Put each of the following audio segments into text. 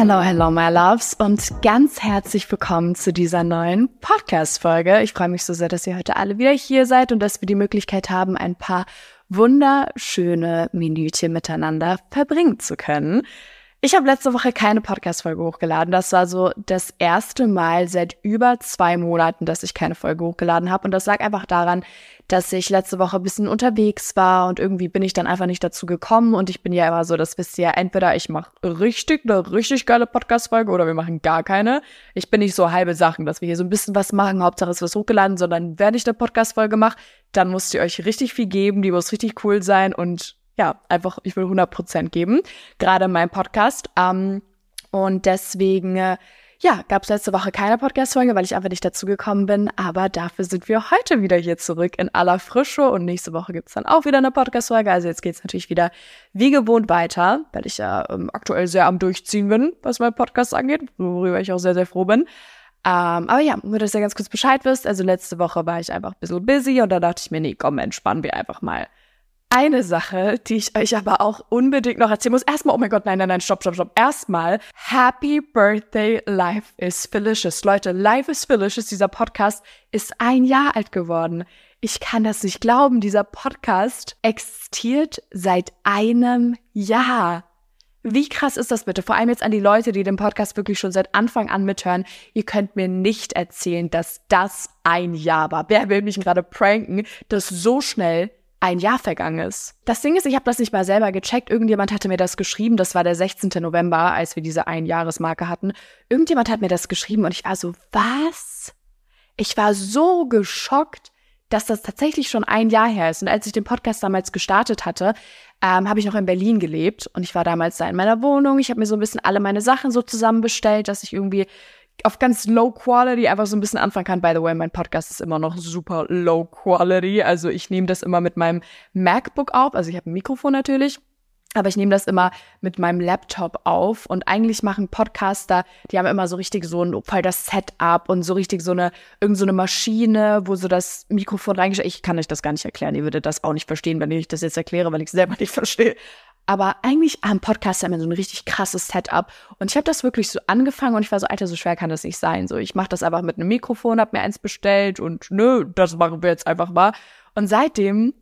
Hello, hello, my loves und ganz herzlich willkommen zu dieser neuen Podcast-Folge. Ich freue mich so sehr, dass ihr heute alle wieder hier seid und dass wir die Möglichkeit haben, ein paar wunderschöne Minütchen miteinander verbringen zu können. Ich habe letzte Woche keine Podcast-Folge hochgeladen. Das war so das erste Mal seit über zwei Monaten, dass ich keine Folge hochgeladen habe. Und das lag einfach daran, dass ich letzte Woche ein bisschen unterwegs war und irgendwie bin ich dann einfach nicht dazu gekommen. Und ich bin ja immer so, das wisst ihr ja, entweder ich mache richtig eine richtig geile Podcast-Folge oder wir machen gar keine. Ich bin nicht so halbe Sachen, dass wir hier so ein bisschen was machen, Hauptsache es wird hochgeladen, sondern wenn ich eine Podcast-Folge mache, dann müsst ihr euch richtig viel geben, die muss richtig cool sein und ja, einfach, ich will 100 Prozent geben, gerade in meinem Podcast. Ähm, und deswegen, äh, ja, gab es letzte Woche keine Podcast-Folge, weil ich einfach nicht dazu gekommen bin. Aber dafür sind wir heute wieder hier zurück in aller Frische. Und nächste Woche gibt's dann auch wieder eine Podcast-Folge. Also jetzt geht's natürlich wieder wie gewohnt weiter, weil ich ja ähm, aktuell sehr am Durchziehen bin, was mein Podcast angeht, worüber ich auch sehr, sehr froh bin. Ähm, aber ja, nur dass ihr ganz kurz Bescheid wisst. Also letzte Woche war ich einfach ein bisschen busy und da dachte ich mir, nee, komm, entspannen wir einfach mal eine Sache, die ich euch aber auch unbedingt noch erzählen muss. Erstmal, oh mein Gott, nein, nein, nein, stopp, stopp, stopp. Erstmal, Happy Birthday, Life is Felicious. Leute, Life is Felicious, dieser Podcast ist ein Jahr alt geworden. Ich kann das nicht glauben. Dieser Podcast existiert seit einem Jahr. Wie krass ist das bitte? Vor allem jetzt an die Leute, die den Podcast wirklich schon seit Anfang an mithören. Ihr könnt mir nicht erzählen, dass das ein Jahr war. Wer will mich gerade pranken, dass so schnell ein Jahr vergangen ist. Das Ding ist, ich habe das nicht mal selber gecheckt. Irgendjemand hatte mir das geschrieben. Das war der 16. November, als wir diese Einjahresmarke hatten. Irgendjemand hat mir das geschrieben und ich war so, was? Ich war so geschockt, dass das tatsächlich schon ein Jahr her ist. Und als ich den Podcast damals gestartet hatte, ähm, habe ich noch in Berlin gelebt und ich war damals da in meiner Wohnung. Ich habe mir so ein bisschen alle meine Sachen so zusammenbestellt, dass ich irgendwie auf ganz low quality einfach so ein bisschen anfangen kann. By the way, mein Podcast ist immer noch super low quality. Also ich nehme das immer mit meinem MacBook auf. Also ich habe ein Mikrofon natürlich. Aber ich nehme das immer mit meinem Laptop auf und eigentlich machen Podcaster, die haben immer so richtig so ein voll das Setup und so richtig so eine irgend so Maschine, wo so das Mikrofon reingestellt. Ich kann euch das gar nicht erklären. Ihr würdet das auch nicht verstehen, wenn ich das jetzt erkläre, weil ich es selber nicht verstehe. Aber eigentlich haben Podcaster immer so ein richtig krasses Setup. Und ich habe das wirklich so angefangen und ich war so, Alter, so schwer kann das nicht sein. So, ich mache das einfach mit einem Mikrofon, habe mir eins bestellt und nö, das machen wir jetzt einfach mal. Und seitdem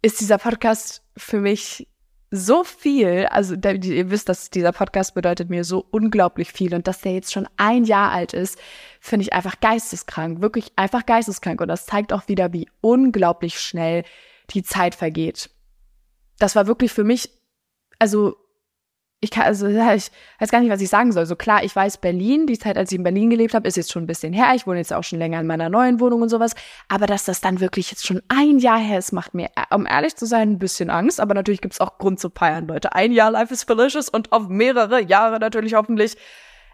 ist dieser Podcast für mich so viel, also ihr wisst, dass dieser Podcast bedeutet mir so unglaublich viel und dass der jetzt schon ein Jahr alt ist, finde ich einfach geisteskrank, wirklich einfach geisteskrank und das zeigt auch wieder, wie unglaublich schnell die Zeit vergeht das war wirklich für mich, also ich kann, also ich weiß gar nicht, was ich sagen soll. So klar, ich weiß Berlin, die Zeit, als ich in Berlin gelebt habe, ist jetzt schon ein bisschen her. Ich wohne jetzt auch schon länger in meiner neuen Wohnung und sowas. Aber dass das dann wirklich jetzt schon ein Jahr her ist, macht mir, um ehrlich zu sein, ein bisschen Angst. Aber natürlich gibt's auch Grund zu feiern, Leute. Ein Jahr Life is Delicious und auf mehrere Jahre natürlich hoffentlich.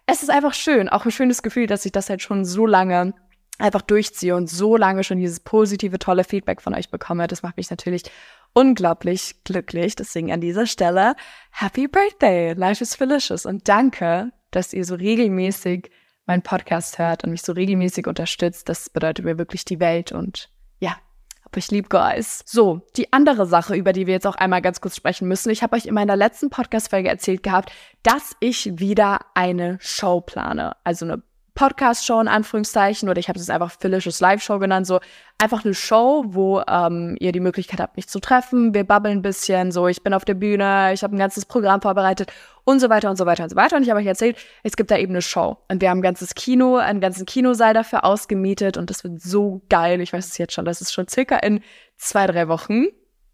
Es ist einfach schön, auch ein schönes Gefühl, dass ich das halt schon so lange einfach durchziehe und so lange schon dieses positive, tolle Feedback von euch bekomme. Das macht mich natürlich unglaublich glücklich. Deswegen an dieser Stelle Happy Birthday, Life is Felicious und danke, dass ihr so regelmäßig meinen Podcast hört und mich so regelmäßig unterstützt. Das bedeutet mir wirklich die Welt und ja, aber ich liebe Guys. So, die andere Sache, über die wir jetzt auch einmal ganz kurz sprechen müssen. Ich habe euch in meiner letzten Podcast-Folge erzählt gehabt, dass ich wieder eine Show plane. Also eine Podcast-Show in Anführungszeichen oder ich habe es einfach Felicious Live-Show genannt, so einfach eine Show, wo ähm, ihr die Möglichkeit habt, mich zu treffen. Wir babbeln ein bisschen, so ich bin auf der Bühne, ich habe ein ganzes Programm vorbereitet und so weiter und so weiter und so weiter. Und ich habe euch erzählt, es gibt da eben eine Show und wir haben ein ganzes Kino, einen ganzen Kinosaal dafür ausgemietet und das wird so geil. Ich weiß es jetzt schon, das ist schon circa in zwei, drei Wochen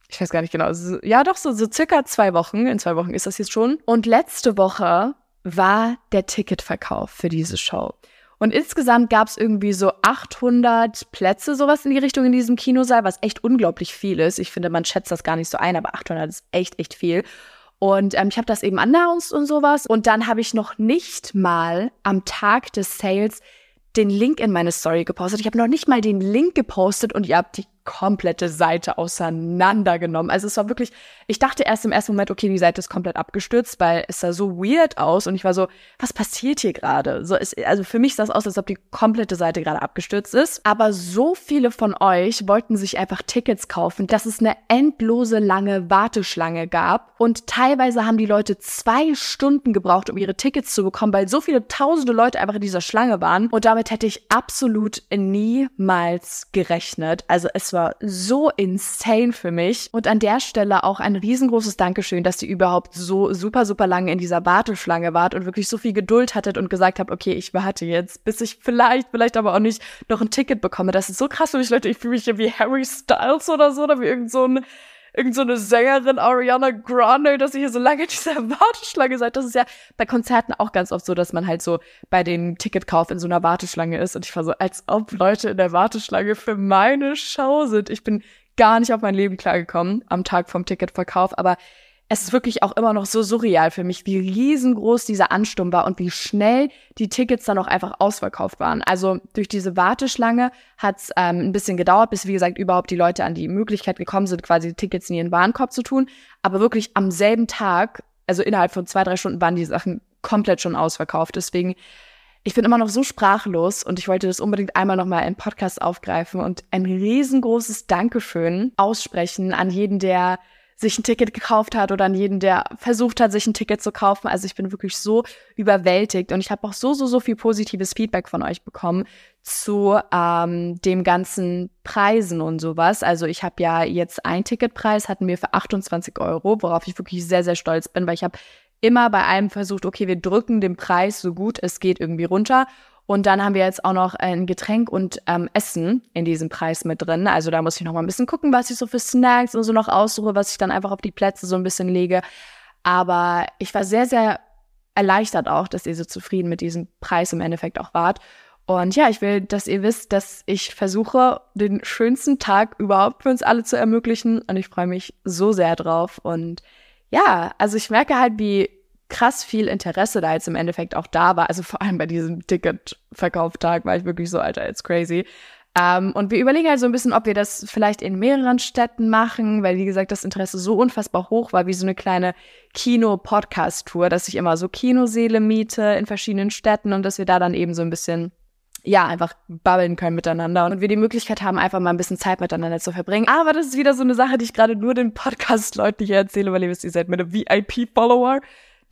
ich weiß gar nicht genau, ja doch, so, so circa zwei Wochen, in zwei Wochen ist das jetzt schon. Und letzte Woche war der Ticketverkauf für diese Show. Und insgesamt gab es irgendwie so 800 Plätze, sowas in die Richtung in diesem Kinosaal, was echt unglaublich viel ist. Ich finde, man schätzt das gar nicht so ein, aber 800 ist echt, echt viel. Und ähm, ich habe das eben announced und sowas. Und dann habe ich noch nicht mal am Tag des Sales den Link in meine Story gepostet. Ich habe noch nicht mal den Link gepostet und ihr habt die komplette Seite auseinandergenommen. Also es war wirklich, ich dachte erst im ersten Moment, okay, die Seite ist komplett abgestürzt, weil es sah so weird aus und ich war so, was passiert hier gerade? So ist, also für mich sah es aus, als ob die komplette Seite gerade abgestürzt ist. Aber so viele von euch wollten sich einfach Tickets kaufen, dass es eine endlose lange Warteschlange gab und teilweise haben die Leute zwei Stunden gebraucht, um ihre Tickets zu bekommen, weil so viele tausende Leute einfach in dieser Schlange waren und damit hätte ich absolut niemals gerechnet. Also es war so insane für mich. Und an der Stelle auch ein riesengroßes Dankeschön, dass ihr überhaupt so super, super lange in dieser Warteschlange wart und wirklich so viel Geduld hattet und gesagt habt, okay, ich warte jetzt, bis ich vielleicht, vielleicht aber auch nicht noch ein Ticket bekomme. Das ist so krass für mich, Leute. Ich fühle mich ja wie Harry Styles oder so, oder wie irgend so ein irgend so eine Sängerin Ariana Grande, dass ihr hier so lange in dieser Warteschlange seid. Das ist ja bei Konzerten auch ganz oft so, dass man halt so bei dem Ticketkauf in so einer Warteschlange ist. Und ich war so, als ob Leute in der Warteschlange für meine Show sind. Ich bin gar nicht auf mein Leben klargekommen am Tag vom Ticketverkauf, aber es ist wirklich auch immer noch so surreal für mich, wie riesengroß dieser Ansturm war und wie schnell die Tickets dann auch einfach ausverkauft waren. Also durch diese Warteschlange hat es ähm, ein bisschen gedauert, bis, wie gesagt, überhaupt die Leute an die Möglichkeit gekommen sind, quasi die Tickets in ihren Warenkorb zu tun. Aber wirklich am selben Tag, also innerhalb von zwei, drei Stunden, waren die Sachen komplett schon ausverkauft. Deswegen ich bin immer noch so sprachlos und ich wollte das unbedingt einmal nochmal im Podcast aufgreifen und ein riesengroßes Dankeschön aussprechen an jeden, der sich ein Ticket gekauft hat oder an jeden, der versucht hat, sich ein Ticket zu kaufen. Also ich bin wirklich so überwältigt und ich habe auch so, so, so viel positives Feedback von euch bekommen zu ähm, dem ganzen Preisen und sowas. Also ich habe ja jetzt ein Ticketpreis, hatten wir für 28 Euro, worauf ich wirklich sehr, sehr stolz bin, weil ich habe immer bei einem versucht, okay, wir drücken den Preis so gut es geht irgendwie runter. Und dann haben wir jetzt auch noch ein Getränk und ähm, Essen in diesem Preis mit drin. Also da muss ich noch mal ein bisschen gucken, was ich so für Snacks und so noch aussuche, was ich dann einfach auf die Plätze so ein bisschen lege. Aber ich war sehr, sehr erleichtert auch, dass ihr so zufrieden mit diesem Preis im Endeffekt auch wart. Und ja, ich will, dass ihr wisst, dass ich versuche, den schönsten Tag überhaupt für uns alle zu ermöglichen. Und ich freue mich so sehr drauf. Und ja, also ich merke halt, wie krass viel Interesse da jetzt im Endeffekt auch da war. Also vor allem bei diesem Ticketverkauftag war ich wirklich so, Alter, it's crazy. Um, ähm, und wir überlegen halt so ein bisschen, ob wir das vielleicht in mehreren Städten machen, weil wie gesagt, das Interesse so unfassbar hoch war, wie so eine kleine Kino-Podcast-Tour, dass ich immer so Kinoseele miete in verschiedenen Städten und dass wir da dann eben so ein bisschen ja, einfach babbeln können miteinander und wir die Möglichkeit haben, einfach mal ein bisschen Zeit miteinander zu verbringen. Aber das ist wieder so eine Sache, die ich gerade nur den Podcast-Leuten hier erzähle, weil ihr wisst, ihr seid meine VIP-Follower.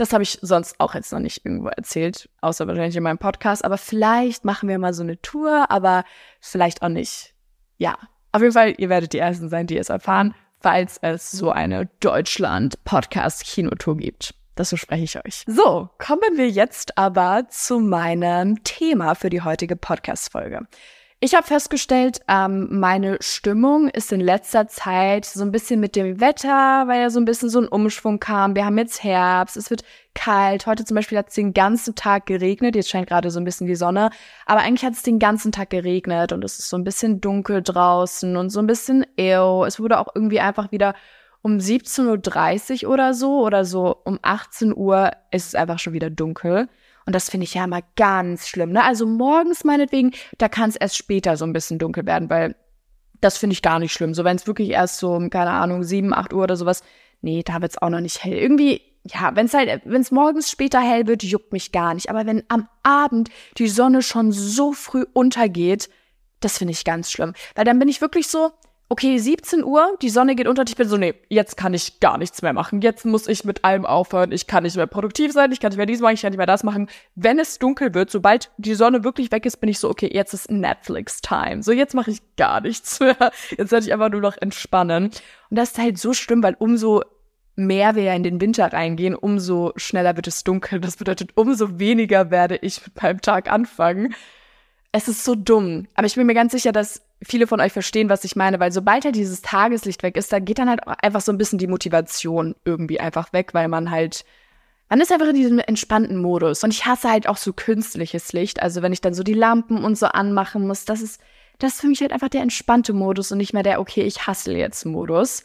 Das habe ich sonst auch jetzt noch nicht irgendwo erzählt, außer wahrscheinlich in meinem Podcast. Aber vielleicht machen wir mal so eine Tour, aber vielleicht auch nicht. Ja, auf jeden Fall, ihr werdet die Ersten sein, die es erfahren, falls es so eine Deutschland-Podcast-Kinotour gibt. Das verspreche ich euch. So, kommen wir jetzt aber zu meinem Thema für die heutige Podcast-Folge. Ich habe festgestellt, ähm, meine Stimmung ist in letzter Zeit so ein bisschen mit dem Wetter, weil ja so ein bisschen so ein Umschwung kam. Wir haben jetzt Herbst, es wird kalt. Heute zum Beispiel hat es den ganzen Tag geregnet. Jetzt scheint gerade so ein bisschen die Sonne. Aber eigentlich hat es den ganzen Tag geregnet und es ist so ein bisschen dunkel draußen und so ein bisschen ew. Es wurde auch irgendwie einfach wieder um 17.30 Uhr oder so oder so um 18 Uhr ist es einfach schon wieder dunkel. Und das finde ich ja immer ganz schlimm. Ne? Also morgens meinetwegen, da kann es erst später so ein bisschen dunkel werden, weil das finde ich gar nicht schlimm. So wenn es wirklich erst so, keine Ahnung, sieben, acht Uhr oder sowas, nee, da wird es auch noch nicht hell. Irgendwie, ja, wenn es halt, wenn es morgens später hell wird, juckt mich gar nicht. Aber wenn am Abend die Sonne schon so früh untergeht, das finde ich ganz schlimm. Weil dann bin ich wirklich so, okay, 17 Uhr, die Sonne geht unter und ich bin so, nee, jetzt kann ich gar nichts mehr machen. Jetzt muss ich mit allem aufhören. Ich kann nicht mehr produktiv sein, ich kann nicht mehr dies machen, ich kann nicht mehr das machen. Wenn es dunkel wird, sobald die Sonne wirklich weg ist, bin ich so, okay, jetzt ist Netflix-Time. So, jetzt mache ich gar nichts mehr. Jetzt werde ich einfach nur noch entspannen. Und das ist halt so schlimm, weil umso mehr wir in den Winter reingehen, umso schneller wird es dunkel. Das bedeutet, umso weniger werde ich mit meinem Tag anfangen. Es ist so dumm. Aber ich bin mir ganz sicher, dass viele von euch verstehen, was ich meine, weil sobald halt dieses Tageslicht weg ist, da geht dann halt einfach so ein bisschen die Motivation irgendwie einfach weg, weil man halt, man ist einfach in diesem entspannten Modus. Und ich hasse halt auch so künstliches Licht. Also wenn ich dann so die Lampen und so anmachen muss, das ist, das ist für mich halt einfach der entspannte Modus und nicht mehr der, okay, ich hassle jetzt Modus.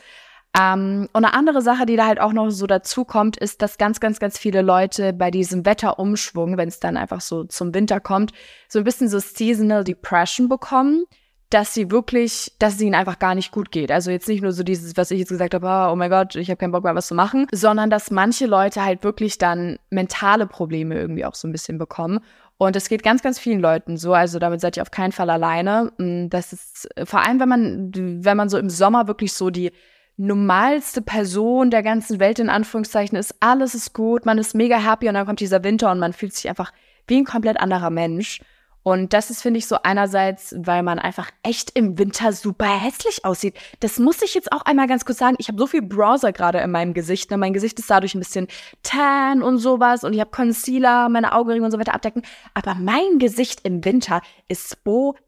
Ähm, und eine andere Sache, die da halt auch noch so dazu kommt, ist, dass ganz, ganz, ganz viele Leute bei diesem Wetterumschwung, wenn es dann einfach so zum Winter kommt, so ein bisschen so Seasonal Depression bekommen dass sie wirklich, dass es ihnen einfach gar nicht gut geht. Also jetzt nicht nur so dieses, was ich jetzt gesagt habe, oh, oh mein Gott, ich habe keinen Bock mehr, was zu machen, sondern dass manche Leute halt wirklich dann mentale Probleme irgendwie auch so ein bisschen bekommen. Und es geht ganz, ganz vielen Leuten so. Also damit seid ihr auf keinen Fall alleine. Mm, das ist vor allem, wenn man, wenn man so im Sommer wirklich so die normalste Person der ganzen Welt in Anführungszeichen ist, alles ist gut, man ist mega happy und dann kommt dieser Winter und man fühlt sich einfach wie ein komplett anderer Mensch. Und das ist, finde ich, so einerseits, weil man einfach echt im Winter super hässlich aussieht. Das muss ich jetzt auch einmal ganz kurz sagen. Ich habe so viel Browser gerade in meinem Gesicht. Ne? Mein Gesicht ist dadurch ein bisschen tan und sowas. Und ich habe Concealer, meine Augenringe und so weiter abdecken. Aber mein Gesicht im Winter ist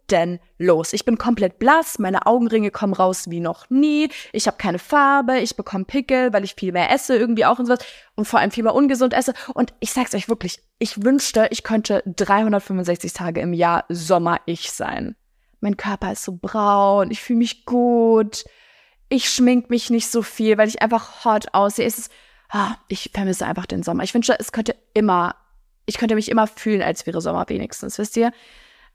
bodenlos. Ich bin komplett blass. Meine Augenringe kommen raus wie noch nie. Ich habe keine Farbe. Ich bekomme Pickel, weil ich viel mehr esse irgendwie auch und sowas. Und vor allem viel mehr ungesund esse. Und ich sag's euch wirklich, ich wünschte, ich könnte 365 Tage im Jahr Sommer ich sein. Mein Körper ist so braun, ich fühle mich gut, ich schmink mich nicht so viel, weil ich einfach hot aussehe. Es ist, ah, ich vermisse einfach den Sommer. Ich wünschte, es könnte immer, ich könnte mich immer fühlen, als wäre Sommer wenigstens, wisst ihr?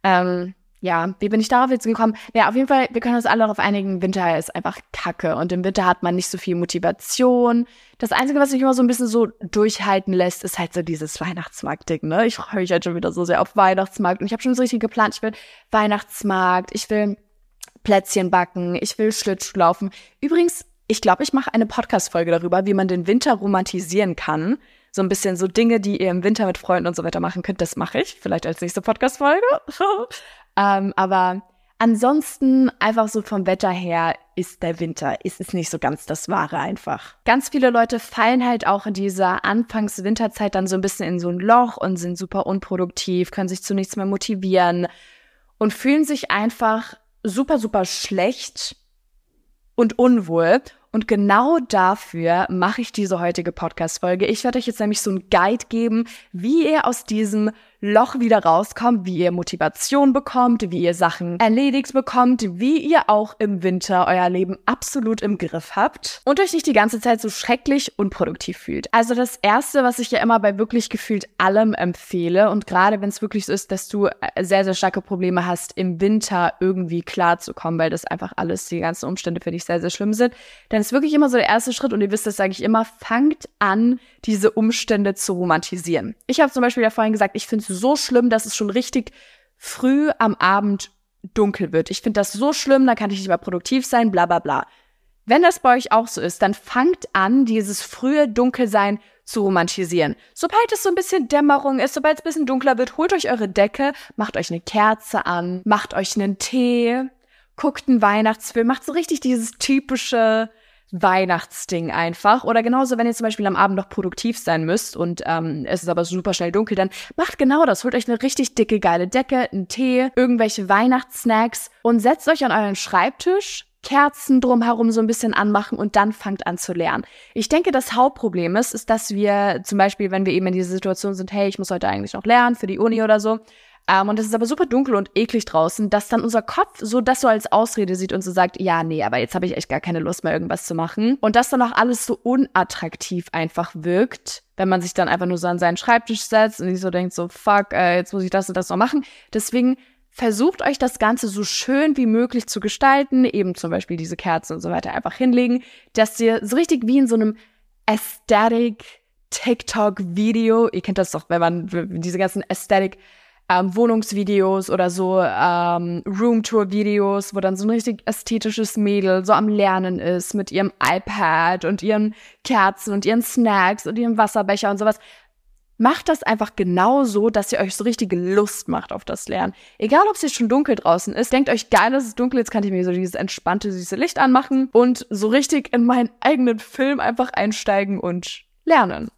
Ähm, ja, wie bin ich darauf jetzt gekommen? Ja, auf jeden Fall, wir können uns alle darauf einigen, Winter ist einfach Kacke und im Winter hat man nicht so viel Motivation. Das Einzige, was mich immer so ein bisschen so durchhalten lässt, ist halt so dieses Weihnachtsmarkt-Ding, ne? Ich freue mich halt schon wieder so sehr auf Weihnachtsmarkt und ich habe schon so richtig geplant, ich will Weihnachtsmarkt, ich will Plätzchen backen, ich will Schlittschuh laufen. Übrigens, ich glaube, ich mache eine Podcast-Folge darüber, wie man den Winter romantisieren kann so ein bisschen so Dinge, die ihr im Winter mit Freunden und so weiter machen könnt, das mache ich. Vielleicht als nächste Podcast-Folge. ähm, aber ansonsten einfach so vom Wetter her ist der Winter, ist es nicht so ganz das Wahre einfach. Ganz viele Leute fallen halt auch in dieser Anfangs-Winterzeit dann so ein bisschen in so ein Loch und sind super unproduktiv, können sich zu nichts mehr motivieren und fühlen sich einfach super, super schlecht und unwohl. Und genau dafür mache ich diese heutige Podcast-Folge. Ich werde euch jetzt nämlich so einen Guide geben, wie ihr aus diesem Loch wieder rauskommt, wie ihr Motivation bekommt, wie ihr Sachen erledigt bekommt, wie ihr auch im Winter euer Leben absolut im Griff habt und euch nicht die ganze Zeit so schrecklich unproduktiv fühlt. Also das erste, was ich ja immer bei wirklich gefühlt allem empfehle und gerade wenn es wirklich so ist, dass du äh, sehr, sehr starke Probleme hast, im Winter irgendwie klarzukommen, weil das einfach alles, die ganzen Umstände für dich sehr, sehr schlimm sind, dann ist wirklich immer so der erste Schritt und ihr wisst das, sage ich immer, fangt an, diese Umstände zu romantisieren. Ich habe zum Beispiel ja vorhin gesagt, ich finde es so schlimm, dass es schon richtig früh am Abend dunkel wird. Ich finde das so schlimm, da kann ich nicht mehr produktiv sein, bla bla bla. Wenn das bei euch auch so ist, dann fangt an, dieses frühe Dunkelsein zu romantisieren. Sobald es so ein bisschen Dämmerung ist, sobald es ein bisschen dunkler wird, holt euch eure Decke, macht euch eine Kerze an, macht euch einen Tee, guckt einen Weihnachtsfilm, macht so richtig dieses typische Weihnachtsding einfach. Oder genauso, wenn ihr zum Beispiel am Abend noch produktiv sein müsst und ähm, es ist aber super schnell dunkel, dann macht genau das. Holt euch eine richtig dicke, geile Decke, einen Tee, irgendwelche Weihnachtssnacks und setzt euch an euren Schreibtisch, Kerzen drumherum so ein bisschen anmachen und dann fangt an zu lernen. Ich denke, das Hauptproblem ist, ist, dass wir zum Beispiel, wenn wir eben in dieser Situation sind, hey, ich muss heute eigentlich noch lernen für die Uni oder so, ähm, und es ist aber super dunkel und eklig draußen, dass dann unser Kopf so das so als Ausrede sieht und so sagt, ja, nee, aber jetzt habe ich echt gar keine Lust mehr, irgendwas zu machen. Und dass dann auch alles so unattraktiv einfach wirkt, wenn man sich dann einfach nur so an seinen Schreibtisch setzt und sich so denkt, so, fuck, äh, jetzt muss ich das und das noch machen. Deswegen versucht euch das Ganze so schön wie möglich zu gestalten, eben zum Beispiel diese Kerzen und so weiter einfach hinlegen, dass ihr so richtig wie in so einem Aesthetic TikTok-Video, ihr kennt das doch, wenn man diese ganzen Aesthetic ähm, Wohnungsvideos oder so ähm, Roomtour-Videos, wo dann so ein richtig ästhetisches Mädel so am Lernen ist mit ihrem iPad und ihren Kerzen und ihren Snacks und ihrem Wasserbecher und sowas. Macht das einfach genau so, dass ihr euch so richtige Lust macht auf das Lernen. Egal, ob es jetzt schon dunkel draußen ist, denkt euch geil, es ist dunkel, jetzt kann ich mir so dieses entspannte, süße Licht anmachen und so richtig in meinen eigenen Film einfach einsteigen und lernen.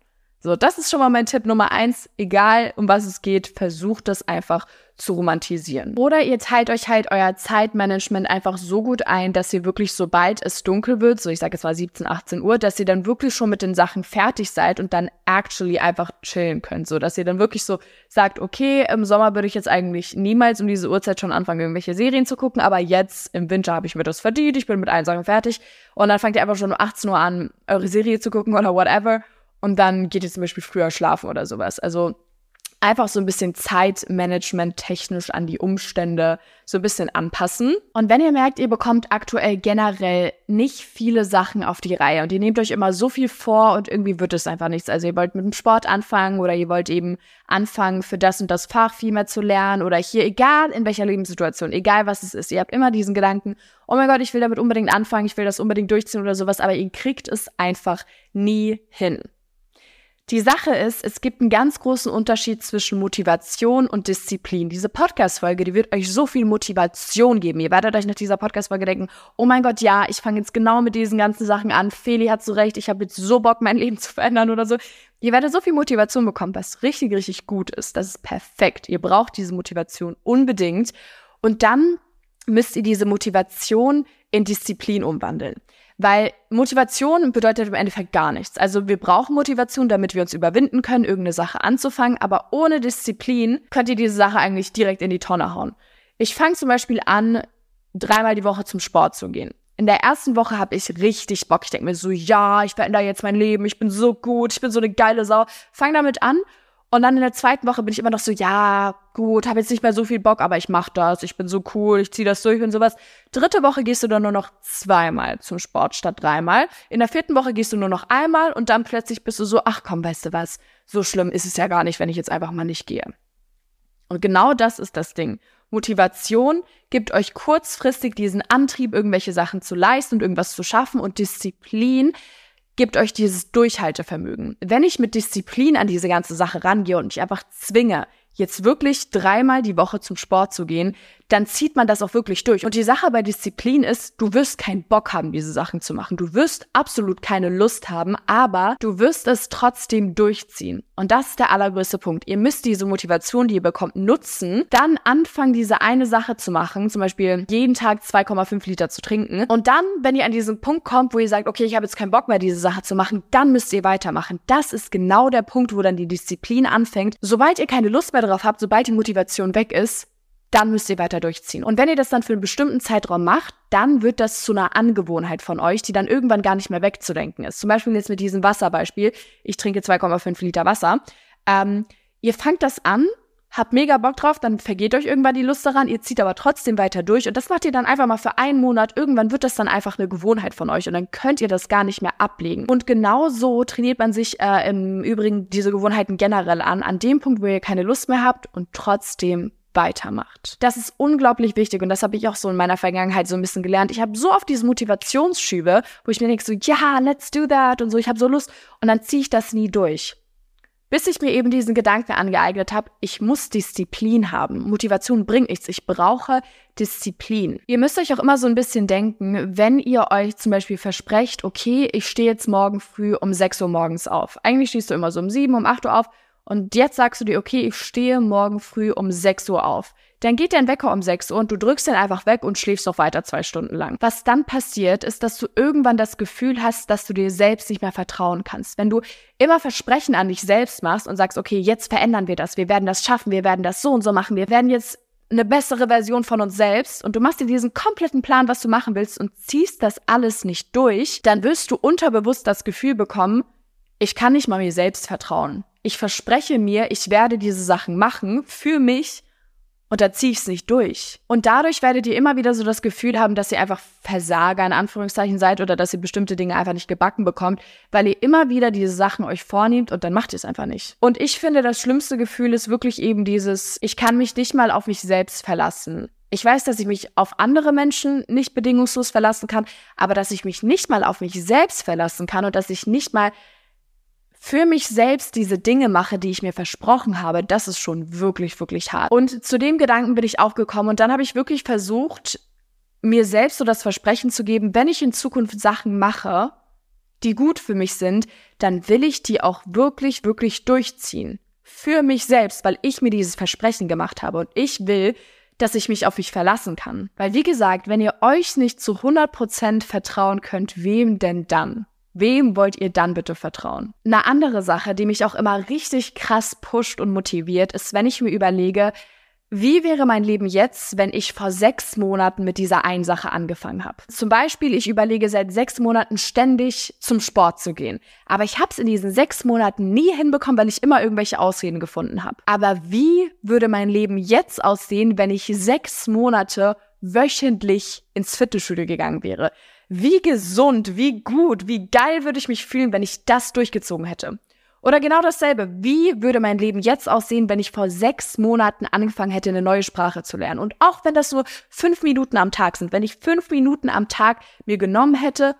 So, das ist schon mal mein Tipp Nummer eins. Egal, um was es geht, versucht das einfach zu romantisieren. Oder ihr teilt euch halt euer Zeitmanagement einfach so gut ein, dass ihr wirklich, sobald es dunkel wird, so ich sage jetzt mal 17, 18 Uhr, dass ihr dann wirklich schon mit den Sachen fertig seid und dann actually einfach chillen könnt. So, dass ihr dann wirklich so sagt, okay, im Sommer würde ich jetzt eigentlich niemals um diese Uhrzeit schon anfangen, irgendwelche Serien zu gucken, aber jetzt im Winter habe ich mir das verdient, ich bin mit allen Sachen fertig. Und dann fangt ihr einfach schon um 18 Uhr an, eure Serie zu gucken oder whatever und dann geht ihr zum Beispiel früher schlafen oder sowas. Also einfach so ein bisschen Zeitmanagement technisch an die Umstände so ein bisschen anpassen. Und wenn ihr merkt, ihr bekommt aktuell generell nicht viele Sachen auf die Reihe und ihr nehmt euch immer so viel vor und irgendwie wird es einfach nichts. Also ihr wollt mit dem Sport anfangen oder ihr wollt eben anfangen, für das und das Fach viel mehr zu lernen oder hier, egal in welcher Lebenssituation, egal was es ist, ihr habt immer diesen Gedanken, oh mein Gott, ich will damit unbedingt anfangen, ich will das unbedingt durchziehen oder sowas, aber ihr kriegt es einfach nie hin. Die Sache ist, es gibt einen ganz großen Unterschied zwischen Motivation und Disziplin. Diese Podcast-Folge, die wird euch so viel Motivation geben. Ihr werdet euch nach dieser Podcast-Folge denken, oh mein Gott, ja, ich fange jetzt genau mit diesen ganzen Sachen an. Feli hat so recht, ich habe jetzt so Bock, mein Leben zu verändern oder so. Ihr werdet so viel Motivation bekommen, was richtig, richtig gut ist. Das ist perfekt. Ihr braucht diese Motivation unbedingt. Und dann müsst ihr diese Motivation in Disziplin umwandeln. Weil Motivation bedeutet im Endeffekt gar nichts. Also wir brauchen Motivation, damit wir uns überwinden können, irgendeine Sache anzufangen, aber ohne Disziplin könnt ihr diese Sache eigentlich direkt in die Tonne hauen. Ich fange zum Beispiel an, dreimal die Woche zum Sport zu gehen. In der ersten Woche habe ich richtig Bock. Ich denke mir so, ja, ich verändere jetzt mein Leben, ich bin so gut, ich bin so eine geile Sau. Fang damit an und dann in der zweiten Woche bin ich immer noch so, ja, gut, habe jetzt nicht mehr so viel Bock, aber ich mach das, ich bin so cool, ich ziehe das durch und sowas. Dritte Woche gehst du dann nur noch zweimal zum Sport statt dreimal. In der vierten Woche gehst du nur noch einmal und dann plötzlich bist du so, ach komm, weißt du was, so schlimm ist es ja gar nicht, wenn ich jetzt einfach mal nicht gehe. Und genau das ist das Ding. Motivation gibt euch kurzfristig diesen Antrieb, irgendwelche Sachen zu leisten und irgendwas zu schaffen und Disziplin gibt euch dieses Durchhaltevermögen. Wenn ich mit Disziplin an diese ganze Sache rangehe und ich einfach zwinge, jetzt wirklich dreimal die Woche zum Sport zu gehen, dann zieht man das auch wirklich durch. Und die Sache bei Disziplin ist, du wirst keinen Bock haben, diese Sachen zu machen. Du wirst absolut keine Lust haben, aber du wirst es trotzdem durchziehen. Und das ist der allergrößte Punkt. Ihr müsst diese Motivation, die ihr bekommt, nutzen, dann anfangen, diese eine Sache zu machen, zum Beispiel jeden Tag 2,5 Liter zu trinken. Und dann, wenn ihr an diesen Punkt kommt, wo ihr sagt, okay, ich habe jetzt keinen Bock mehr, diese Sache zu machen, dann müsst ihr weitermachen. Das ist genau der Punkt, wo dann die Disziplin anfängt. Sobald ihr keine Lust mehr darauf habt, sobald die Motivation weg ist, dann müsst ihr weiter durchziehen. Und wenn ihr das dann für einen bestimmten Zeitraum macht, dann wird das zu einer Angewohnheit von euch, die dann irgendwann gar nicht mehr wegzudenken ist. Zum Beispiel jetzt mit diesem Wasserbeispiel. Ich trinke 2,5 Liter Wasser. Ähm, ihr fangt das an, habt mega Bock drauf, dann vergeht euch irgendwann die Lust daran, ihr zieht aber trotzdem weiter durch und das macht ihr dann einfach mal für einen Monat. Irgendwann wird das dann einfach eine Gewohnheit von euch und dann könnt ihr das gar nicht mehr ablegen. Und genau so trainiert man sich äh, im Übrigen diese Gewohnheiten generell an, an dem Punkt, wo ihr keine Lust mehr habt und trotzdem weitermacht. Das ist unglaublich wichtig und das habe ich auch so in meiner Vergangenheit so ein bisschen gelernt. Ich habe so oft diese Motivationsschübe, wo ich mir denke so, ja, let's do that und so, ich habe so Lust und dann ziehe ich das nie durch. Bis ich mir eben diesen Gedanken angeeignet habe, ich muss Disziplin haben. Motivation bringt nichts. Ich brauche Disziplin. Ihr müsst euch auch immer so ein bisschen denken, wenn ihr euch zum Beispiel versprecht, okay, ich stehe jetzt morgen früh um 6 Uhr morgens auf. Eigentlich stehst du immer so um 7, um 8 Uhr auf und jetzt sagst du dir, okay, ich stehe morgen früh um 6 Uhr auf. Dann geht dein Wecker um 6 Uhr und du drückst den einfach weg und schläfst noch weiter zwei Stunden lang. Was dann passiert, ist, dass du irgendwann das Gefühl hast, dass du dir selbst nicht mehr vertrauen kannst. Wenn du immer Versprechen an dich selbst machst und sagst, okay, jetzt verändern wir das, wir werden das schaffen, wir werden das so und so machen, wir werden jetzt eine bessere Version von uns selbst und du machst dir diesen kompletten Plan, was du machen willst und ziehst das alles nicht durch, dann wirst du unterbewusst das Gefühl bekommen, ich kann nicht mal mir selbst vertrauen ich verspreche mir, ich werde diese Sachen machen für mich und da ziehe ich es nicht durch. Und dadurch werdet ihr immer wieder so das Gefühl haben, dass ihr einfach Versager in Anführungszeichen seid oder dass ihr bestimmte Dinge einfach nicht gebacken bekommt, weil ihr immer wieder diese Sachen euch vornehmt und dann macht ihr es einfach nicht. Und ich finde, das schlimmste Gefühl ist wirklich eben dieses, ich kann mich nicht mal auf mich selbst verlassen. Ich weiß, dass ich mich auf andere Menschen nicht bedingungslos verlassen kann, aber dass ich mich nicht mal auf mich selbst verlassen kann und dass ich nicht mal für mich selbst diese Dinge mache, die ich mir versprochen habe, das ist schon wirklich, wirklich hart. Und zu dem Gedanken bin ich auch gekommen und dann habe ich wirklich versucht, mir selbst so das Versprechen zu geben, wenn ich in Zukunft Sachen mache, die gut für mich sind, dann will ich die auch wirklich, wirklich durchziehen. Für mich selbst, weil ich mir dieses Versprechen gemacht habe und ich will, dass ich mich auf mich verlassen kann. Weil wie gesagt, wenn ihr euch nicht zu 100% vertrauen könnt, wem denn dann? Wem wollt ihr dann bitte vertrauen? Eine andere Sache, die mich auch immer richtig krass pusht und motiviert, ist, wenn ich mir überlege, Wie wäre mein Leben jetzt, wenn ich vor sechs Monaten mit dieser einen Sache angefangen habe? Zum Beispiel, ich überlege seit sechs Monaten ständig zum Sport zu gehen. Aber ich habe es in diesen sechs Monaten nie hinbekommen, weil ich immer irgendwelche Ausreden gefunden habe. Aber wie würde mein Leben jetzt aussehen, wenn ich sechs Monate wöchentlich ins Fitnessstudio gegangen wäre? Wie gesund, wie gut, wie geil würde ich mich fühlen, wenn ich das durchgezogen hätte? Oder genau dasselbe. Wie würde mein Leben jetzt aussehen, wenn ich vor sechs Monaten angefangen hätte, eine neue Sprache zu lernen? Und auch wenn das nur fünf Minuten am Tag sind, wenn ich fünf Minuten am Tag mir genommen hätte,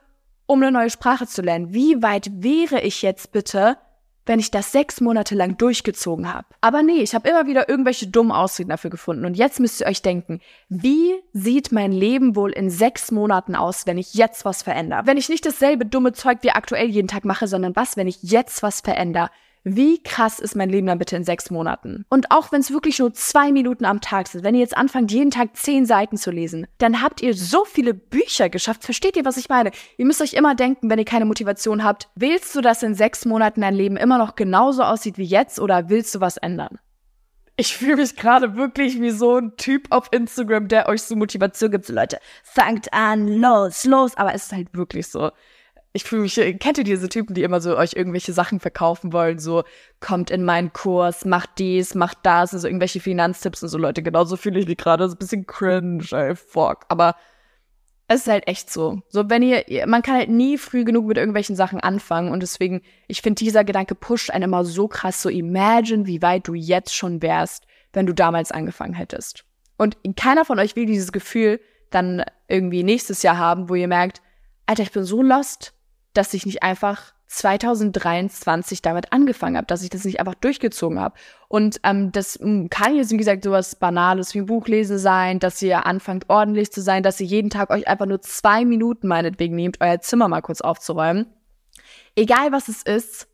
um eine neue Sprache zu lernen, wie weit wäre ich jetzt bitte, wenn ich das sechs Monate lang durchgezogen habe. Aber nee, ich habe immer wieder irgendwelche dummen Ausreden dafür gefunden. Und jetzt müsst ihr euch denken, wie sieht mein Leben wohl in sechs Monaten aus, wenn ich jetzt was verändere? Wenn ich nicht dasselbe dumme Zeug wie aktuell jeden Tag mache, sondern was, wenn ich jetzt was verändere? Wie krass ist mein Leben dann bitte in sechs Monaten? Und auch wenn es wirklich nur zwei Minuten am Tag sind, wenn ihr jetzt anfangt, jeden Tag zehn Seiten zu lesen, dann habt ihr so viele Bücher geschafft. Versteht ihr, was ich meine? Ihr müsst euch immer denken, wenn ihr keine Motivation habt, willst du, dass in sechs Monaten dein Leben immer noch genauso aussieht wie jetzt oder willst du was ändern? Ich fühle mich gerade wirklich wie so ein Typ auf Instagram, der euch so Motivation gibt. So Leute, fangt an, los, los. Aber es ist halt wirklich so ich fühle mich, kennt ihr diese Typen, die immer so euch irgendwelche Sachen verkaufen wollen, so kommt in meinen Kurs, macht dies, macht das, also irgendwelche Finanztipps und so. Leute, genauso fühle ich mich gerade, das ist ein bisschen cringe, ey, fuck, aber es ist halt echt so. So, wenn ihr, man kann halt nie früh genug mit irgendwelchen Sachen anfangen. Und deswegen, ich finde, dieser Gedanke pusht einen immer so krass, so imagine, wie weit du jetzt schon wärst, wenn du damals angefangen hättest. Und keiner von euch will dieses Gefühl dann irgendwie nächstes Jahr haben, wo ihr merkt, Alter, ich bin so lost, dass ich nicht einfach 2023 damit angefangen habe, dass ich das nicht einfach durchgezogen habe. Und ähm, das hm, kann jetzt, wie gesagt, sowas Banales wie ein Buch lesen sein, dass ihr anfangt ordentlich zu sein, dass ihr jeden Tag euch einfach nur zwei Minuten meinetwegen nehmt, euer Zimmer mal kurz aufzuräumen. Egal was es ist,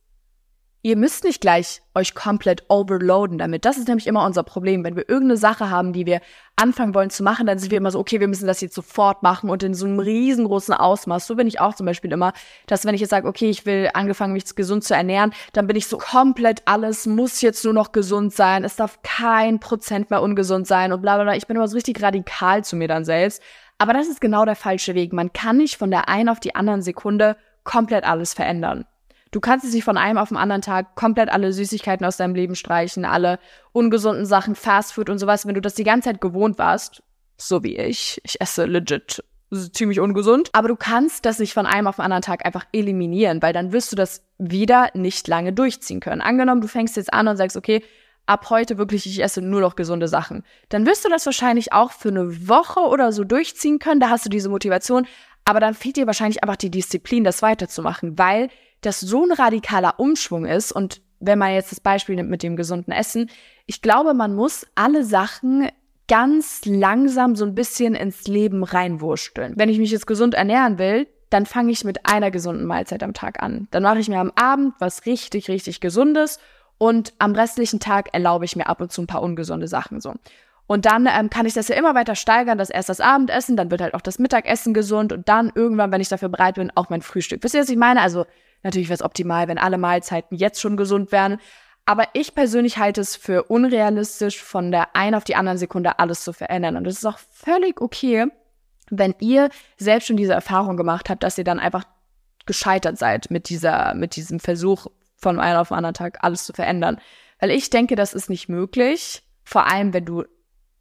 Ihr müsst nicht gleich euch komplett overloaden damit. Das ist nämlich immer unser Problem. Wenn wir irgendeine Sache haben, die wir anfangen wollen zu machen, dann sind wir immer so, okay, wir müssen das jetzt sofort machen und in so einem riesengroßen Ausmaß. So bin ich auch zum Beispiel immer, dass wenn ich jetzt sage, okay, ich will angefangen, mich gesund zu ernähren, dann bin ich so komplett alles muss jetzt nur noch gesund sein. Es darf kein Prozent mehr ungesund sein und bla bla bla. Ich bin immer so richtig radikal zu mir dann selbst. Aber das ist genau der falsche Weg. Man kann nicht von der einen auf die anderen Sekunde komplett alles verändern. Du kannst es nicht von einem auf den anderen Tag komplett alle Süßigkeiten aus deinem Leben streichen, alle ungesunden Sachen, Fastfood und sowas, wenn du das die ganze Zeit gewohnt warst, so wie ich. Ich esse legit ziemlich ungesund. Aber du kannst das nicht von einem auf den anderen Tag einfach eliminieren, weil dann wirst du das wieder nicht lange durchziehen können. Angenommen, du fängst jetzt an und sagst, okay, ab heute wirklich, ich esse nur noch gesunde Sachen. Dann wirst du das wahrscheinlich auch für eine Woche oder so durchziehen können. Da hast du diese Motivation. Aber dann fehlt dir wahrscheinlich einfach die Disziplin, das weiterzumachen, weil das so ein radikaler Umschwung ist und wenn man jetzt das Beispiel nimmt mit dem gesunden Essen, ich glaube, man muss alle Sachen ganz langsam so ein bisschen ins Leben reinwursteln. Wenn ich mich jetzt gesund ernähren will, dann fange ich mit einer gesunden Mahlzeit am Tag an. Dann mache ich mir am Abend was richtig, richtig Gesundes und am restlichen Tag erlaube ich mir ab und zu ein paar ungesunde Sachen so. Und dann ähm, kann ich das ja immer weiter steigern, dass erst das Abendessen, dann wird halt auch das Mittagessen gesund und dann irgendwann, wenn ich dafür bereit bin, auch mein Frühstück. Wisst ihr, was ich meine? Also Natürlich wäre es optimal, wenn alle Mahlzeiten jetzt schon gesund wären. Aber ich persönlich halte es für unrealistisch, von der einen auf die andere Sekunde alles zu verändern. Und es ist auch völlig okay, wenn ihr selbst schon diese Erfahrung gemacht habt, dass ihr dann einfach gescheitert seid mit dieser, mit diesem Versuch, von einem auf den anderen Tag alles zu verändern. Weil ich denke, das ist nicht möglich. Vor allem, wenn du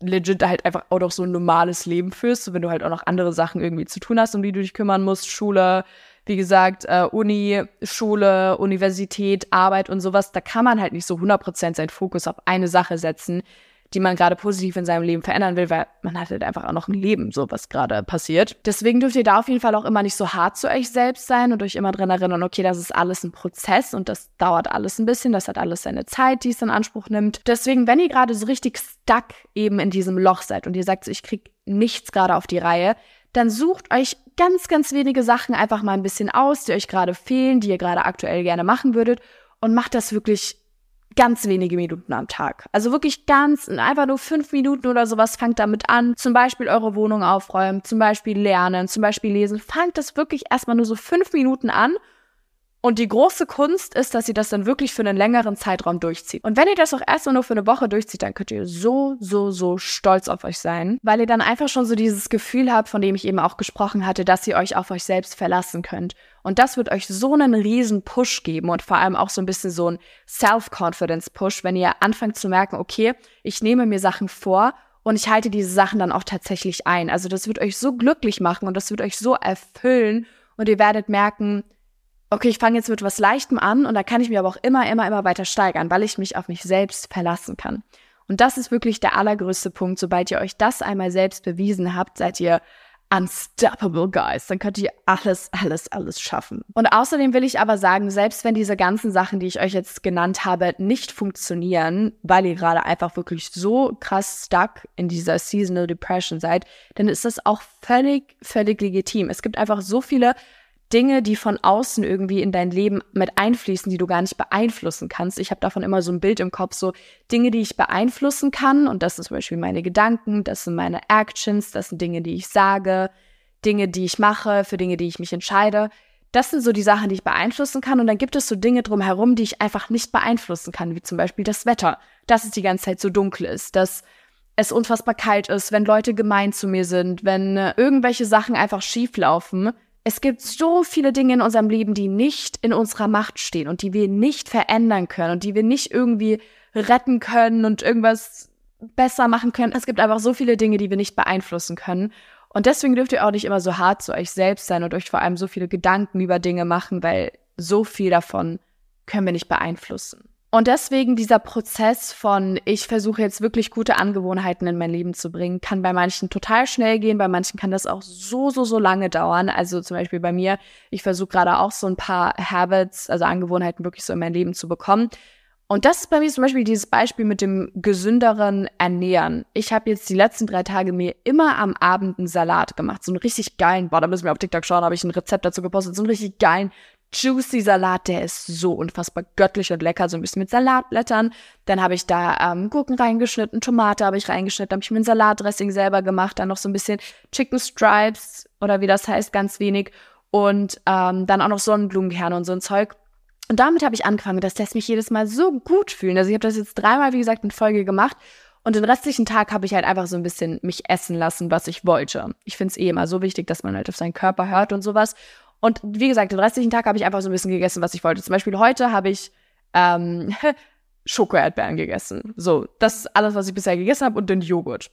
legit halt einfach auch noch so ein normales Leben führst, so wenn du halt auch noch andere Sachen irgendwie zu tun hast, um die du dich kümmern musst, Schule, wie gesagt, äh, Uni, Schule, Universität, Arbeit und sowas, da kann man halt nicht so 100% seinen Fokus auf eine Sache setzen, die man gerade positiv in seinem Leben verändern will, weil man hat halt einfach auch noch ein Leben, so was gerade passiert. Deswegen dürft ihr da auf jeden Fall auch immer nicht so hart zu euch selbst sein und euch immer dran erinnern, okay, das ist alles ein Prozess und das dauert alles ein bisschen, das hat alles seine Zeit, die es in Anspruch nimmt. Deswegen, wenn ihr gerade so richtig stuck eben in diesem Loch seid und ihr sagt, so, ich krieg nichts gerade auf die Reihe, dann sucht euch ganz, ganz wenige Sachen einfach mal ein bisschen aus, die euch gerade fehlen, die ihr gerade aktuell gerne machen würdet und macht das wirklich ganz wenige Minuten am Tag. Also wirklich ganz, einfach nur fünf Minuten oder sowas, fangt damit an. Zum Beispiel eure Wohnung aufräumen, zum Beispiel lernen, zum Beispiel lesen. Fangt das wirklich erstmal nur so fünf Minuten an Und die große Kunst ist, dass ihr das dann wirklich für einen längeren Zeitraum durchzieht. Und wenn ihr das auch erst nur für eine Woche durchzieht, dann könnt ihr so, so, so stolz auf euch sein, weil ihr dann einfach schon so dieses Gefühl habt, von dem ich eben auch gesprochen hatte, dass ihr euch auf euch selbst verlassen könnt. Und das wird euch so einen riesen Push geben und vor allem auch so ein bisschen so ein Self-Confidence-Push, wenn ihr anfangt zu merken, okay, ich nehme mir Sachen vor und ich halte diese Sachen dann auch tatsächlich ein. Also das wird euch so glücklich machen und das wird euch so erfüllen und ihr werdet merken, okay, ich fange jetzt mit was Leichtem an und da kann ich mir aber auch immer, immer, immer weiter steigern, weil ich mich auf mich selbst verlassen kann. Und das ist wirklich der allergrößte Punkt. Sobald ihr euch das einmal selbst bewiesen habt, seid ihr unstoppable guys. Dann könnt ihr alles, alles, alles schaffen. Und außerdem will ich aber sagen, selbst wenn diese ganzen Sachen, die ich euch jetzt genannt habe, nicht funktionieren, weil ihr gerade einfach wirklich so krass stuck in dieser Seasonal Depression seid, dann ist das auch völlig, völlig legitim. Es gibt einfach so viele Dinge, die von außen irgendwie in dein Leben mit einfließen, die du gar nicht beeinflussen kannst. Ich habe davon immer so ein Bild im Kopf, so Dinge, die ich beeinflussen kann. Und das sind zum Beispiel meine Gedanken, das sind meine Actions, das sind Dinge, die ich sage, Dinge, die ich mache, für Dinge, die ich mich entscheide. Das sind so die Sachen, die ich beeinflussen kann. Und dann gibt es so Dinge drumherum, die ich einfach nicht beeinflussen kann, wie zum Beispiel das Wetter, dass es die ganze Zeit so dunkel ist, dass es unfassbar kalt ist, wenn Leute gemein zu mir sind, wenn äh, irgendwelche Sachen einfach schief laufen es gibt so viele Dinge in unserem Leben, die nicht in unserer Macht stehen und die wir nicht verändern können und die wir nicht irgendwie retten können und irgendwas besser machen können. Es gibt einfach so viele Dinge, die wir nicht beeinflussen können. Und deswegen dürft ihr auch nicht immer so hart zu euch selbst sein und euch vor allem so viele Gedanken über Dinge machen, weil so viel davon können wir nicht beeinflussen. Und deswegen dieser Prozess von, ich versuche jetzt wirklich gute Angewohnheiten in mein Leben zu bringen, kann bei manchen total schnell gehen, bei manchen kann das auch so, so, so lange dauern. Also zum Beispiel bei mir, ich versuche gerade auch so ein paar Habits, also Angewohnheiten wirklich so in mein Leben zu bekommen. Und das ist bei mir zum Beispiel dieses Beispiel mit dem gesünderen Ernähren. Ich habe jetzt die letzten drei Tage mir immer am Abend einen Salat gemacht. So einen richtig geilen, boah, da müssen wir auf TikTok schauen, habe ich ein Rezept dazu gepostet. So einen richtig geilen juicy Salat, der ist so unfassbar göttlich und lecker, so ein bisschen mit Salatblättern. Dann habe ich da ähm, Gurken reingeschnitten, Tomate habe ich reingeschnitten, habe ich mir ein Salatdressing selber gemacht, dann noch so ein bisschen Chicken Stripes oder wie das heißt, ganz wenig und ähm, dann auch noch Sonnenblumenkerne und so ein Zeug. Und damit habe ich angefangen, das lässt mich jedes Mal so gut fühlen. Also ich habe das jetzt dreimal, wie gesagt, in Folge gemacht. Und den restlichen Tag habe ich halt einfach so ein bisschen mich essen lassen, was ich wollte. Ich finde es eh immer so wichtig, dass man halt auf seinen Körper hört und sowas. Und wie gesagt, den restlichen Tag habe ich einfach so ein bisschen gegessen, was ich wollte. Zum Beispiel heute habe ich ähm, Schoko-Erdbeeren gegessen. So, das ist alles, was ich bisher gegessen habe und den Joghurt.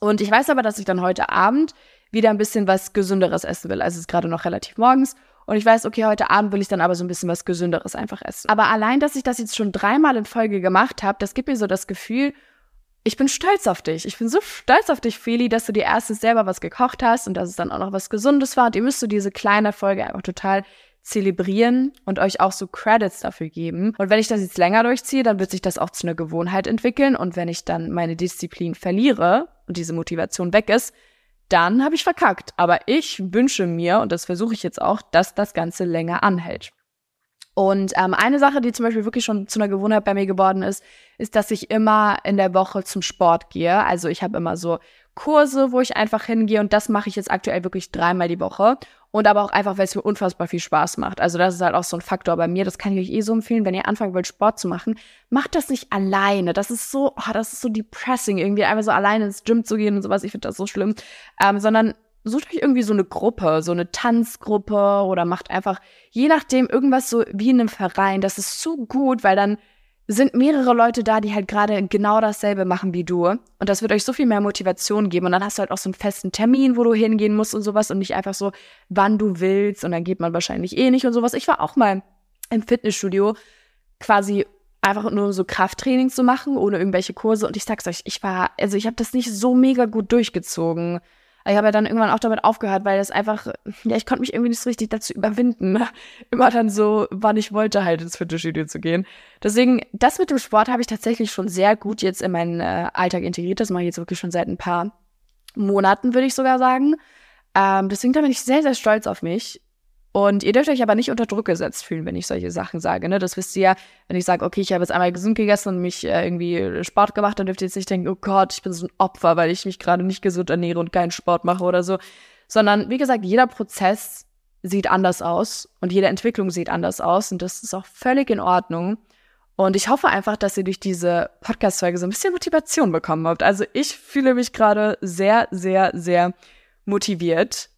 Und ich weiß aber, dass ich dann heute Abend wieder ein bisschen was Gesünderes essen will. Also es ist gerade noch relativ morgens. Und ich weiß, okay, heute Abend will ich dann aber so ein bisschen was Gesünderes einfach essen. Aber allein, dass ich das jetzt schon dreimal in Folge gemacht habe, das gibt mir so das Gefühl, ich bin stolz auf dich. Ich bin so stolz auf dich, Feli, dass du dir erstens selber was gekocht hast und dass es dann auch noch was Gesundes war. Und ihr müsst so diese kleine Folge einfach total zelebrieren und euch auch so Credits dafür geben. Und wenn ich das jetzt länger durchziehe, dann wird sich das auch zu einer Gewohnheit entwickeln. Und wenn ich dann meine Disziplin verliere und diese Motivation weg ist, dann habe ich verkackt. Aber ich wünsche mir, und das versuche ich jetzt auch, dass das Ganze länger anhält. Und ähm, eine Sache, die zum Beispiel wirklich schon zu einer Gewohnheit bei mir geworden ist, ist, dass ich immer in der Woche zum Sport gehe. Also ich habe immer so Kurse, wo ich einfach hingehe und das mache ich jetzt aktuell wirklich dreimal die Woche. Und aber auch einfach, weil es mir unfassbar viel Spaß macht. Also das ist halt auch so ein Faktor bei mir. Das kann ich euch eh so empfehlen, wenn ihr anfangen wollt, Sport zu machen. Macht das nicht alleine. Das ist so, oh, das ist so depressing, irgendwie einfach so alleine ins Gym zu gehen und sowas. Ich finde das so schlimm. Ähm, sondern sucht euch irgendwie so eine Gruppe, so eine Tanzgruppe oder macht einfach, je nachdem, irgendwas so wie in einem Verein. Das ist so gut, weil dann sind mehrere Leute da, die halt gerade genau dasselbe machen wie du. Und das wird euch so viel mehr Motivation geben. Und dann hast du halt auch so einen festen Termin, wo du hingehen musst und sowas und nicht einfach so, wann du willst. Und dann geht man wahrscheinlich eh nicht und sowas. Ich war auch mal im Fitnessstudio quasi einfach nur so Krafttraining zu machen, ohne irgendwelche Kurse. Und ich sag's euch, ich war, also ich habe das nicht so mega gut durchgezogen. Ich habe ja dann irgendwann auch damit aufgehört, weil das einfach, ja, ich konnte mich irgendwie nicht so richtig dazu überwinden, immer dann so, wann ich wollte, halt ins Fitnessstudio zu gehen. Deswegen, das mit dem Sport habe ich tatsächlich schon sehr gut jetzt in meinen äh, Alltag integriert. Das mache ich jetzt wirklich schon seit ein paar Monaten, würde ich sogar sagen. Ähm, deswegen da bin ich sehr, sehr stolz auf mich. Und ihr dürft euch aber nicht unter Druck gesetzt fühlen, wenn ich solche Sachen sage. Ne? Das wisst ihr ja, wenn ich sage, okay, ich habe jetzt einmal gesund gegessen und mich äh, irgendwie Sport gemacht, dann dürft ihr jetzt nicht denken, oh Gott, ich bin so ein Opfer, weil ich mich gerade nicht gesund ernähre und keinen Sport mache oder so. Sondern, wie gesagt, jeder Prozess sieht anders aus und jede Entwicklung sieht anders aus und das ist auch völlig in Ordnung. Und ich hoffe einfach, dass ihr durch diese Podcast-Folge so ein bisschen Motivation bekommen habt. Also ich fühle mich gerade sehr, sehr, sehr motiviert.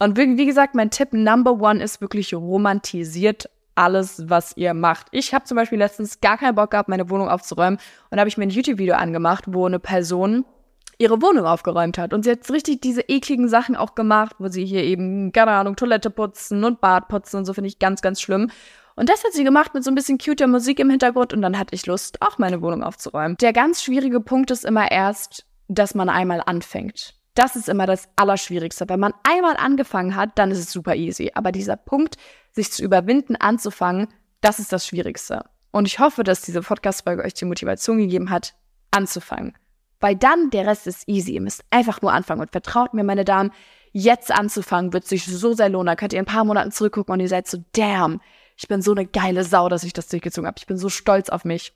Und wie gesagt, mein Tipp Number One ist wirklich romantisiert alles, was ihr macht. Ich habe zum Beispiel letztens gar keinen Bock gehabt, meine Wohnung aufzuräumen und habe ich mir ein YouTube-Video angemacht, wo eine Person ihre Wohnung aufgeräumt hat. Und sie hat richtig diese ekligen Sachen auch gemacht, wo sie hier eben, keine Ahnung, Toilette putzen und Bad putzen und so finde ich ganz, ganz schlimm. Und das hat sie gemacht mit so ein bisschen cuter Musik im Hintergrund und dann hatte ich Lust, auch meine Wohnung aufzuräumen. Der ganz schwierige Punkt ist immer erst, dass man einmal anfängt. Das ist immer das Allerschwierigste. Wenn man einmal angefangen hat, dann ist es super easy. Aber dieser Punkt, sich zu überwinden, anzufangen, das ist das Schwierigste. Und ich hoffe, dass diese Podcast-Folge euch die Motivation gegeben hat, anzufangen. Weil dann der Rest ist easy. Ihr müsst einfach nur anfangen. Und vertraut mir, meine Damen, jetzt anzufangen wird sich so sehr lohnen. Da könnt ihr in ein paar Monaten zurückgucken und ihr seid so, damn, ich bin so eine geile Sau, dass ich das durchgezogen habe. Ich bin so stolz auf mich.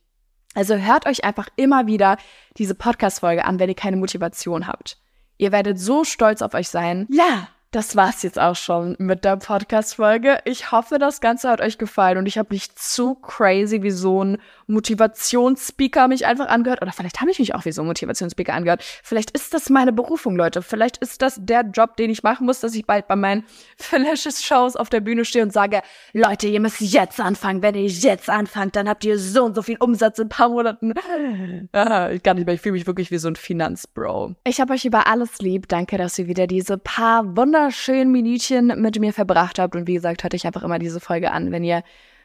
Also hört euch einfach immer wieder diese Podcast-Folge an, wenn ihr keine Motivation habt. Ihr werdet so stolz auf euch sein. Ja, das war's jetzt auch schon mit der Podcast-Folge. Ich hoffe, das Ganze hat euch gefallen und ich habe nicht zu crazy wie so ein Motivationsspeaker mich einfach angehört. Oder vielleicht habe ich mich auch wie so ein Motivationsspeaker angehört. Vielleicht ist das meine Berufung, Leute. Vielleicht ist das der Job, den ich machen muss, dass ich bald bei meinen Flashes-Shows auf der Bühne stehe und sage, Leute, ihr müsst jetzt anfangen. Wenn ihr jetzt anfangt, dann habt ihr so und so viel Umsatz in ein paar Monaten. ah, ich kann nicht mehr. Ich fühle mich wirklich wie so ein Finanzbro. Ich habe euch über alles lieb. Danke, dass ihr wieder diese paar wunderschönen Minütchen mit mir verbracht habt. Und wie gesagt, hört euch einfach immer diese Folge an, wenn ihr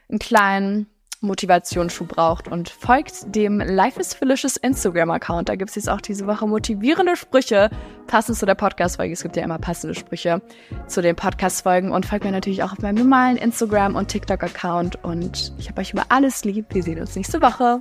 einen kleinen Motivationsschub braucht und folgt dem Life is Felicious Instagram-Account. Da gibt es jetzt auch diese Woche motivierende Sprüche, passend zu der Podcast-Folge. Es gibt ja immer passende Sprüche zu den Podcast-Folgen und folgt mir natürlich auch auf meinem normalen Instagram- und TikTok-Account. Und ich habe euch über alles lieb. Wir sehen uns nächste Woche.